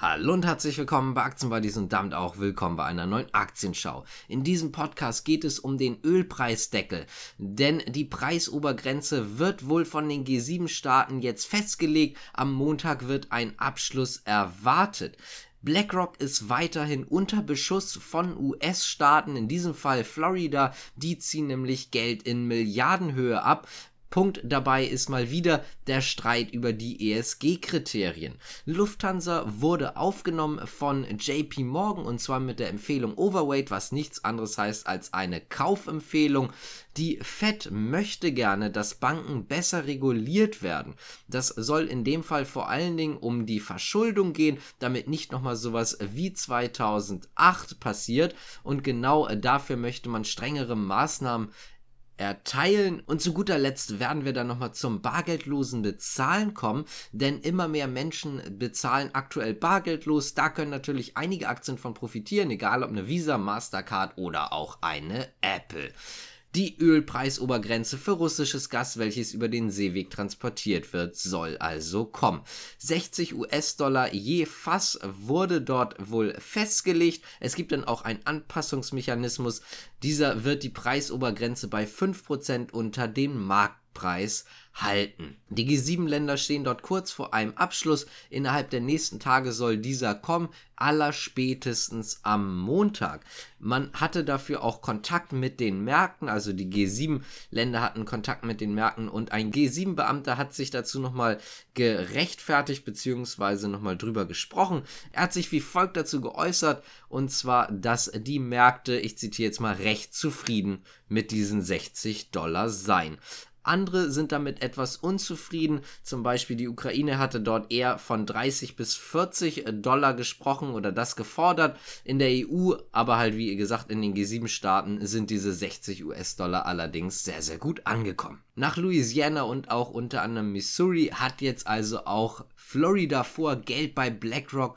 Hallo und herzlich willkommen bei Aktienbuddies und damit auch willkommen bei einer neuen Aktienschau. In diesem Podcast geht es um den Ölpreisdeckel, denn die Preisobergrenze wird wohl von den G7-Staaten jetzt festgelegt. Am Montag wird ein Abschluss erwartet. BlackRock ist weiterhin unter Beschuss von US-Staaten, in diesem Fall Florida. Die ziehen nämlich Geld in Milliardenhöhe ab. Punkt dabei ist mal wieder der Streit über die ESG-Kriterien. Lufthansa wurde aufgenommen von JP Morgan und zwar mit der Empfehlung Overweight, was nichts anderes heißt als eine Kaufempfehlung. Die Fed möchte gerne, dass Banken besser reguliert werden. Das soll in dem Fall vor allen Dingen um die Verschuldung gehen, damit nicht nochmal sowas wie 2008 passiert und genau dafür möchte man strengere Maßnahmen erteilen. Und zu guter Letzt werden wir dann nochmal zum bargeldlosen Bezahlen kommen, denn immer mehr Menschen bezahlen aktuell bargeldlos. Da können natürlich einige Aktien von profitieren, egal ob eine Visa, Mastercard oder auch eine Apple die Ölpreisobergrenze für russisches Gas, welches über den Seeweg transportiert wird, soll also kommen. 60 US-Dollar je Fass wurde dort wohl festgelegt. Es gibt dann auch einen Anpassungsmechanismus. Dieser wird die Preisobergrenze bei 5% unter dem Markt Preis halten. Die G7-Länder stehen dort kurz vor einem Abschluss. Innerhalb der nächsten Tage soll dieser kommen, allerspätestens am Montag. Man hatte dafür auch Kontakt mit den Märkten, also die G7-Länder hatten Kontakt mit den Märkten und ein G7-Beamter hat sich dazu nochmal gerechtfertigt bzw. nochmal drüber gesprochen. Er hat sich wie folgt dazu geäußert und zwar, dass die Märkte, ich zitiere jetzt mal, recht zufrieden mit diesen 60 Dollar seien. Andere sind damit etwas unzufrieden. Zum Beispiel die Ukraine hatte dort eher von 30 bis 40 Dollar gesprochen oder das gefordert. In der EU, aber halt wie gesagt in den G7-Staaten sind diese 60 US-Dollar allerdings sehr, sehr gut angekommen. Nach Louisiana und auch unter anderem Missouri hat jetzt also auch Florida vor, Geld bei BlackRock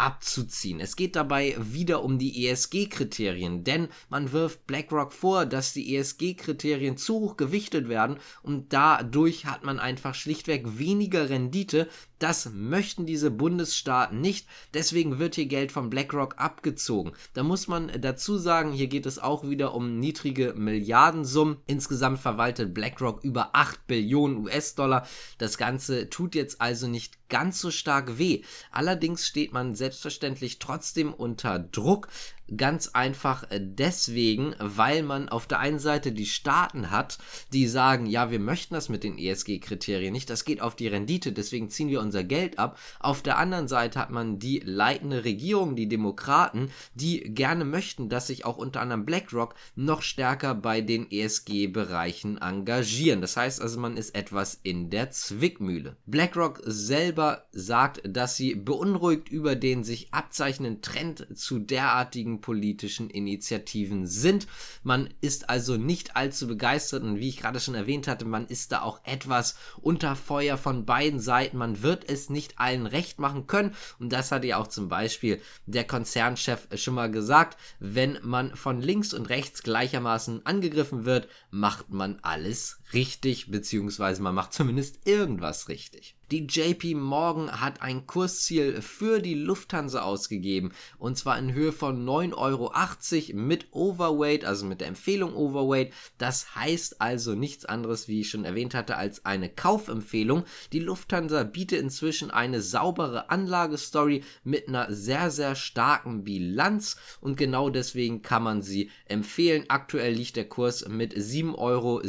abzuziehen. Es geht dabei wieder um die ESG-Kriterien, denn man wirft BlackRock vor, dass die ESG-Kriterien zu hoch gewichtet werden und dadurch hat man einfach schlichtweg weniger Rendite. Das möchten diese Bundesstaaten nicht, deswegen wird hier Geld von BlackRock abgezogen. Da muss man dazu sagen, hier geht es auch wieder um niedrige Milliardensummen. Insgesamt verwaltet BlackRock über 8 Billionen US-Dollar. Das Ganze tut jetzt also nicht ganz so stark weh. Allerdings steht man selbstverständlich trotzdem unter Druck, Ganz einfach äh, deswegen, weil man auf der einen Seite die Staaten hat, die sagen, ja, wir möchten das mit den ESG-Kriterien nicht, das geht auf die Rendite, deswegen ziehen wir unser Geld ab. Auf der anderen Seite hat man die leitende Regierung, die Demokraten, die gerne möchten, dass sich auch unter anderem BlackRock noch stärker bei den ESG-Bereichen engagieren. Das heißt also, man ist etwas in der Zwickmühle. BlackRock selber sagt, dass sie beunruhigt über den sich abzeichnenden Trend zu derartigen politischen Initiativen sind. Man ist also nicht allzu begeistert und wie ich gerade schon erwähnt hatte, man ist da auch etwas unter Feuer von beiden Seiten. Man wird es nicht allen recht machen können und das hatte ja auch zum Beispiel der Konzernchef schon mal gesagt. Wenn man von links und rechts gleichermaßen angegriffen wird, macht man alles richtig, beziehungsweise man macht zumindest irgendwas richtig. Die JP Morgan hat ein Kursziel für die Lufthansa ausgegeben und zwar in Höhe von 9,80 Euro mit Overweight, also mit der Empfehlung Overweight. Das heißt also nichts anderes, wie ich schon erwähnt hatte, als eine Kaufempfehlung. Die Lufthansa bietet inzwischen eine saubere Anlagestory mit einer sehr, sehr starken Bilanz und genau deswegen kann man sie empfehlen. Aktuell liegt der Kurs mit 7,70 Euro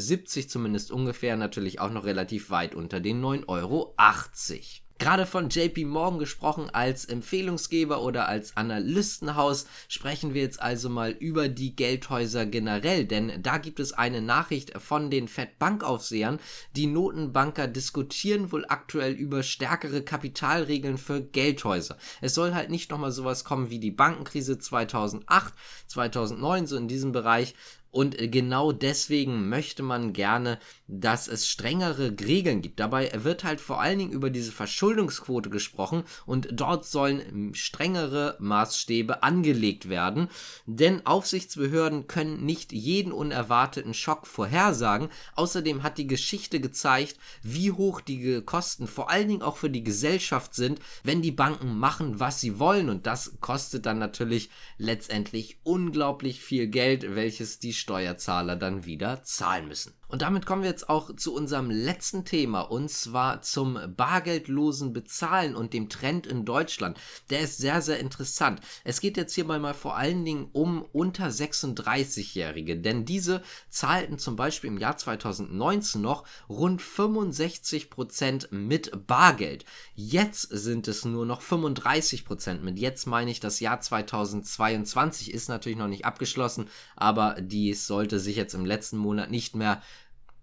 zumindest ungefähr, natürlich auch noch relativ weit unter den 9,80 Euro. Gerade von JP Morgan gesprochen als Empfehlungsgeber oder als Analystenhaus sprechen wir jetzt also mal über die Geldhäuser generell, denn da gibt es eine Nachricht von den Fed Bankaufsehern. Die Notenbanker diskutieren wohl aktuell über stärkere Kapitalregeln für Geldhäuser. Es soll halt nicht nochmal sowas kommen wie die Bankenkrise 2008, 2009, so in diesem Bereich, Und genau deswegen möchte man gerne, dass es strengere Regeln gibt. Dabei wird halt vor allen Dingen über diese Verschuldungsquote gesprochen und dort sollen strengere Maßstäbe angelegt werden. Denn Aufsichtsbehörden können nicht jeden unerwarteten Schock vorhersagen. Außerdem hat die Geschichte gezeigt, wie hoch die Kosten vor allen Dingen auch für die Gesellschaft sind, wenn die Banken machen, was sie wollen. Und das kostet dann natürlich letztendlich unglaublich viel Geld, welches die Steuerzahler dann wieder zahlen müssen. Und damit kommen wir jetzt auch zu unserem letzten Thema und zwar zum bargeldlosen Bezahlen und dem Trend in Deutschland. Der ist sehr, sehr interessant. Es geht jetzt hierbei mal vor allen Dingen um unter 36-Jährige, denn diese zahlten zum Beispiel im Jahr 2019 noch rund 65 Prozent mit Bargeld. Jetzt sind es nur noch 35 Prozent. Mit jetzt meine ich, das Jahr 2022 ist natürlich noch nicht abgeschlossen, aber dies sollte sich jetzt im letzten Monat nicht mehr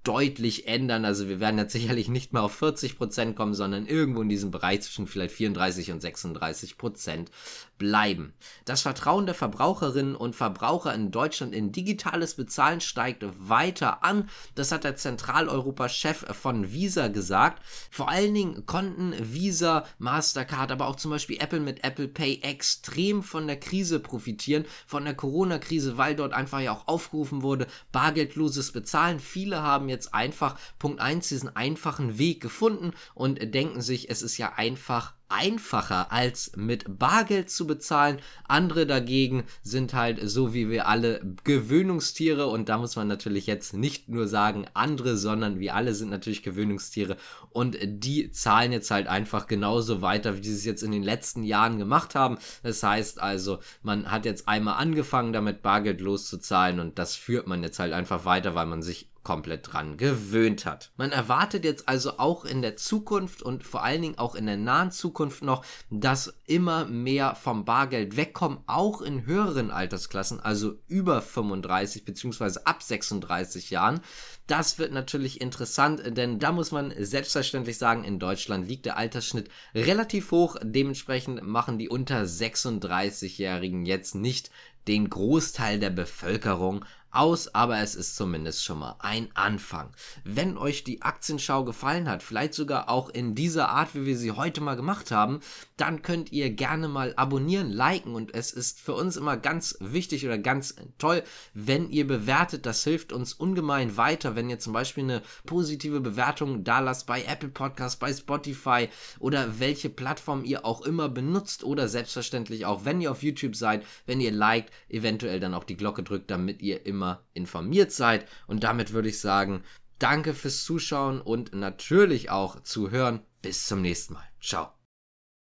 deutlich ändern. Also wir werden jetzt sicherlich nicht mehr auf 40 Prozent kommen, sondern irgendwo in diesem Bereich zwischen vielleicht 34 und 36 Prozent bleiben. Das Vertrauen der Verbraucherinnen und Verbraucher in Deutschland in digitales Bezahlen steigt weiter an. Das hat der Zentraleuropa-Chef von Visa gesagt. Vor allen Dingen konnten Visa, Mastercard, aber auch zum Beispiel Apple mit Apple Pay extrem von der Krise profitieren, von der Corona-Krise, weil dort einfach ja auch aufgerufen wurde, bargeldloses Bezahlen. Viele haben jetzt einfach Punkt 1 diesen einfachen Weg gefunden und denken sich, es ist ja einfach einfacher als mit Bargeld zu bezahlen. Andere dagegen sind halt so wie wir alle Gewöhnungstiere und da muss man natürlich jetzt nicht nur sagen andere, sondern wir alle sind natürlich Gewöhnungstiere und die zahlen jetzt halt einfach genauso weiter, wie sie es jetzt in den letzten Jahren gemacht haben. Das heißt also, man hat jetzt einmal angefangen damit Bargeld loszuzahlen und das führt man jetzt halt einfach weiter, weil man sich komplett dran gewöhnt hat. Man erwartet jetzt also auch in der Zukunft und vor allen Dingen auch in der nahen Zukunft noch, dass immer mehr vom Bargeld wegkommen, auch in höheren Altersklassen, also über 35 bzw. ab 36 Jahren. Das wird natürlich interessant, denn da muss man selbstverständlich sagen, in Deutschland liegt der Altersschnitt relativ hoch. Dementsprechend machen die unter 36-Jährigen jetzt nicht den Großteil der Bevölkerung aus, aber es ist zumindest schon mal ein Anfang. Wenn euch die Aktienschau gefallen hat, vielleicht sogar auch in dieser Art, wie wir sie heute mal gemacht haben, dann könnt ihr gerne mal abonnieren, liken und es ist für uns immer ganz wichtig oder ganz toll, wenn ihr bewertet. Das hilft uns ungemein weiter, wenn ihr zum Beispiel eine positive Bewertung da lasst bei Apple Podcasts, bei Spotify oder welche Plattform ihr auch immer benutzt oder selbstverständlich auch, wenn ihr auf YouTube seid, wenn ihr liked, eventuell dann auch die Glocke drückt, damit ihr immer informiert seid. Und damit würde ich sagen, danke fürs Zuschauen und natürlich auch zuhören. Bis zum nächsten Mal. Ciao.